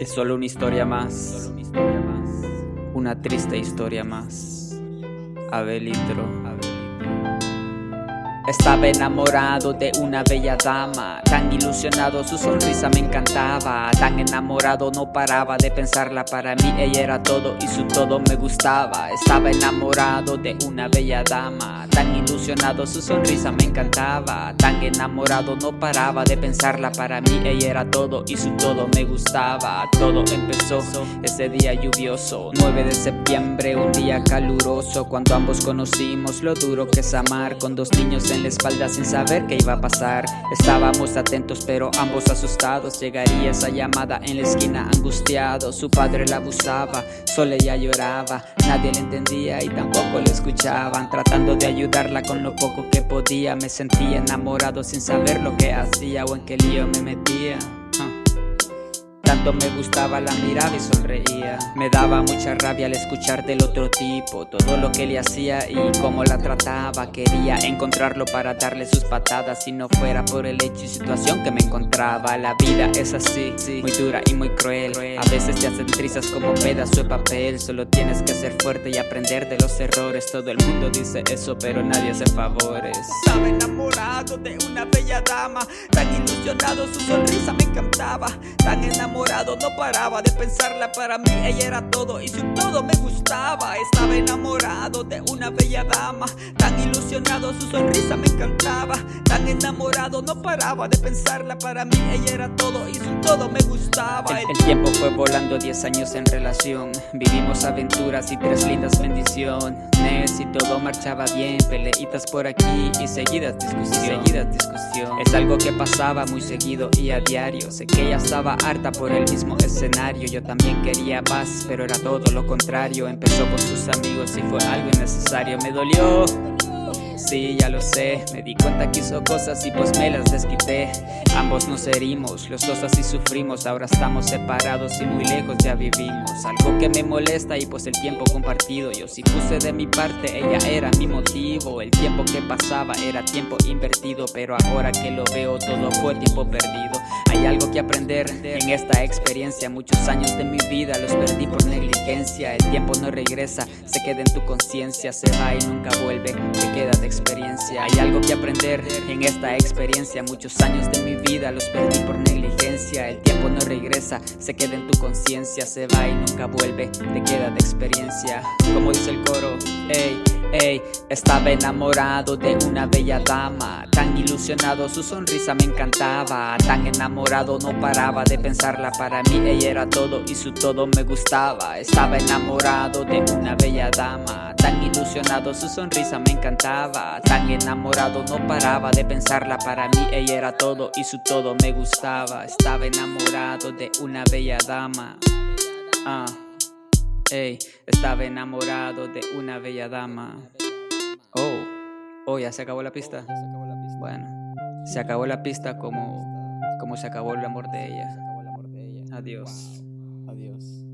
Es solo una historia más. Una triste historia más. Abelitro. Estaba enamorado de una bella dama, tan ilusionado su sonrisa me encantaba, tan enamorado no paraba de pensarla para mí, ella era todo y su todo me gustaba. Estaba enamorado de una bella dama, tan ilusionado su sonrisa me encantaba, tan enamorado no paraba de pensarla para mí, ella era todo y su todo me gustaba. Todo empezó ese día lluvioso, 9 de septiembre, un día caluroso, cuando ambos conocimos lo duro que es amar con dos niños en la espalda sin saber qué iba a pasar. Estábamos atentos pero ambos asustados. Llegaría esa llamada en la esquina angustiado. Su padre la abusaba, solo ella lloraba. Nadie le entendía y tampoco le escuchaban. Tratando de ayudarla con lo poco que podía. Me sentía enamorado sin saber lo que hacía o en qué lío me metía me gustaba la mirada y sonreía. Me daba mucha rabia al escuchar del otro tipo, todo lo que le hacía y cómo la trataba. Quería encontrarlo para darle sus patadas si no fuera por el hecho y situación que me encontraba. La vida es así, muy dura y muy cruel. A veces te hacen trizas como pedazo de papel. Solo tienes que ser fuerte y aprender de los errores. Todo el mundo dice eso, pero nadie hace favores. Estaba enamorado de una bella dama, tan ilusionado, su sonrisa me encantaba, tan enamorado no paraba de pensarla para mí, ella era todo y su todo me gustaba. Estaba enamorado de una bella dama, tan ilusionado, su sonrisa me encantaba. Tan enamorado, no paraba de pensarla para mí, ella era todo todo me gustaba. El, tiempo fue volando 10 años en relación, vivimos aventuras y tres lindas bendiciones. Y todo marchaba bien, peleitas por aquí y seguidas discusión. Es algo que pasaba muy seguido y a diario. Sé que ella estaba harta por el mismo escenario. Yo también quería paz, pero era todo lo contrario. Empezó con sus amigos y fue algo innecesario. Me dolió Sí, ya lo sé, me di cuenta que hizo cosas y pues me las desquité. Ambos nos herimos, los dos así sufrimos, ahora estamos separados y muy lejos ya vivimos. Algo que me molesta y pues el tiempo compartido, yo sí puse de mi parte, ella era mi motivo. El tiempo que pasaba era tiempo invertido, pero ahora que lo veo todo fue tiempo perdido. Hay algo que aprender en esta experiencia, muchos años de mi vida los perdí por negligencia. El tiempo no regresa, se queda en tu conciencia, se va y nunca vuelve, te queda experiencia. Hay algo que aprender en esta experiencia. Muchos años de mi vida los perdí por negligencia. El tiempo no regresa, se queda en tu conciencia, se va y nunca vuelve, te queda de experiencia. Como dice el coro, ey, ey, estaba enamorado de una bella dama. Tan ilusionado, su sonrisa me encantaba. Tan enamorado, no paraba de pensarla para mí. Ella era todo y su todo me gustaba. Estaba enamorado de una bella dama. Tan ilusionado, su sonrisa me encantaba tan enamorado no paraba de pensarla para mí ella era todo y su todo me gustaba estaba enamorado de una bella dama ah estaba enamorado de una bella dama. Oh oh ya se acabó la pista. Bueno se acabó la pista como como se acabó el amor de ella. Adiós. Adiós